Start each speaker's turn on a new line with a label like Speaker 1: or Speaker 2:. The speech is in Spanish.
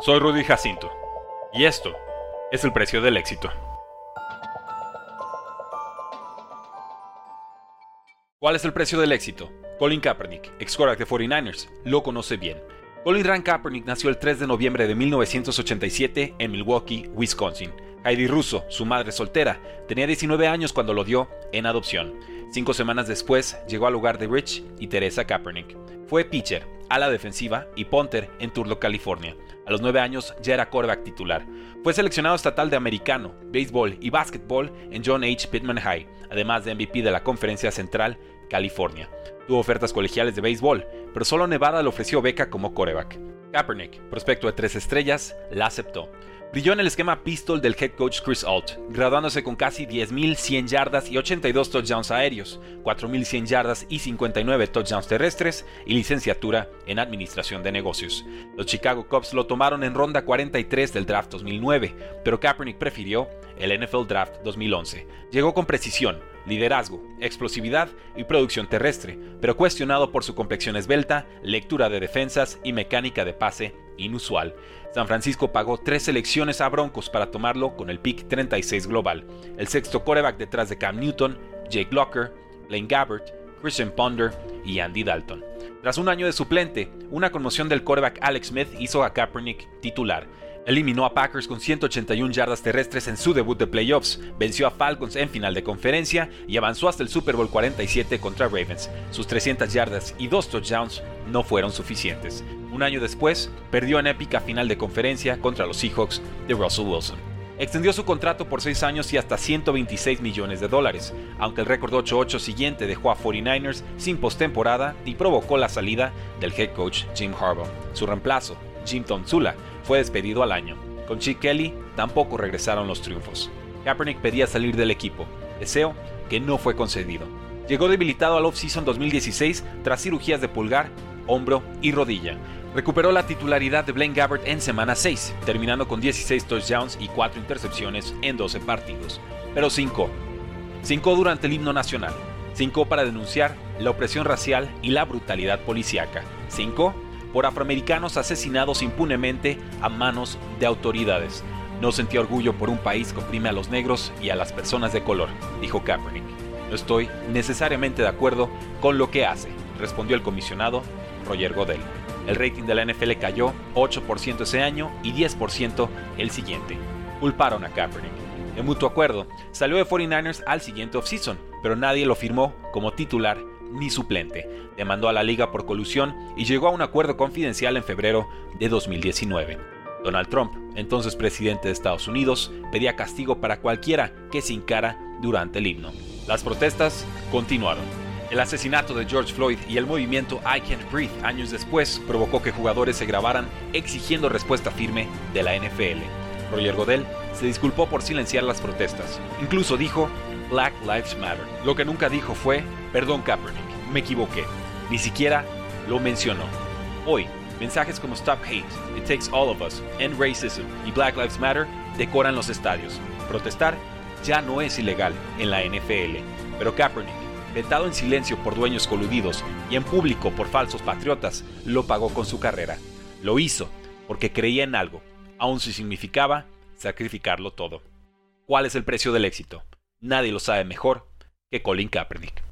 Speaker 1: Soy Rudy Jacinto y esto es el precio del éxito. ¿Cuál es el precio del éxito? Colin Kaepernick, ex de 49ers, lo conoce bien. Colin Rand Kaepernick nació el 3 de noviembre de 1987 en Milwaukee, Wisconsin. Heidi Russo, su madre soltera, tenía 19 años cuando lo dio en adopción. Cinco semanas después llegó al lugar de Rich y Teresa Kaepernick. Fue pitcher, ala defensiva y punter en Turlock, California. A los 9 años ya era quarterback titular. Fue seleccionado estatal de americano, béisbol y básquetbol en John H. Pittman High, además de MVP de la Conferencia Central, California. Tuvo ofertas colegiales de béisbol, pero solo Nevada le ofreció beca como quarterback. Kaepernick, prospecto de tres estrellas, la aceptó. Brilló en el esquema pistol del head coach Chris Alt, graduándose con casi 10.100 yardas y 82 touchdowns aéreos, 4.100 yardas y 59 touchdowns terrestres y licenciatura en administración de negocios. Los Chicago Cubs lo tomaron en ronda 43 del draft 2009, pero Kaepernick prefirió el NFL Draft 2011. Llegó con precisión, liderazgo, explosividad y producción terrestre, pero cuestionado por su complexión esbelta, lectura de defensas y mecánica de pase inusual. San Francisco pagó tres selecciones a Broncos para tomarlo con el pick 36 global, el sexto coreback detrás de Cam Newton, Jake Locker, Blaine Gabbert, Christian Ponder y Andy Dalton. Tras un año de suplente, una conmoción del coreback Alex Smith hizo a Kaepernick titular. Eliminó a Packers con 181 yardas terrestres en su debut de playoffs, venció a Falcons en final de conferencia y avanzó hasta el Super Bowl 47 contra Ravens. Sus 300 yardas y dos touchdowns no fueron suficientes. Un año después, perdió en épica final de conferencia contra los Seahawks de Russell Wilson. Extendió su contrato por 6 años y hasta 126 millones de dólares, aunque el récord 8-8 siguiente dejó a 49ers sin postemporada y provocó la salida del head coach Jim Harbaugh. Su reemplazo, Jim Tonzula, fue despedido al año. Con Chick Kelly tampoco regresaron los triunfos. Kaepernick pedía salir del equipo, deseo que no fue concedido. Llegó debilitado al off-season 2016 tras cirugías de pulgar, hombro y rodilla. Recuperó la titularidad de Blaine Gabbert en semana 6, terminando con 16 touchdowns y 4 intercepciones en 12 partidos. Pero 5. 5 durante el himno nacional. 5 para denunciar la opresión racial y la brutalidad policíaca. 5 por afroamericanos asesinados impunemente a manos de autoridades. No sentía orgullo por un país que oprime a los negros y a las personas de color, dijo Kaepernick. No estoy necesariamente de acuerdo con lo que hace, respondió el comisionado Roger Godel. El rating de la NFL cayó 8% ese año y 10% el siguiente. Culparon a Kaepernick. En mutuo acuerdo, salió de 49ers al siguiente offseason, pero nadie lo firmó como titular ni suplente. Demandó a la liga por colusión y llegó a un acuerdo confidencial en febrero de 2019. Donald Trump, entonces presidente de Estados Unidos, pedía castigo para cualquiera que se encara durante el himno. Las protestas continuaron. El asesinato de George Floyd y el movimiento I Can't Breathe años después provocó que jugadores se grabaran exigiendo respuesta firme de la NFL. Roger Godel se disculpó por silenciar las protestas. Incluso dijo Black Lives Matter. Lo que nunca dijo fue, perdón Kaepernick, me equivoqué. Ni siquiera lo mencionó. Hoy, mensajes como Stop Hate, It Takes All of Us, End Racism y Black Lives Matter decoran los estadios. Protestar ya no es ilegal en la NFL. Pero Kaepernick, vetado en silencio por dueños coludidos y en público por falsos patriotas, lo pagó con su carrera. Lo hizo porque creía en algo, aun si significaba sacrificarlo todo. ¿Cuál es el precio del éxito? Nadie lo sabe mejor que Colin Kaepernick.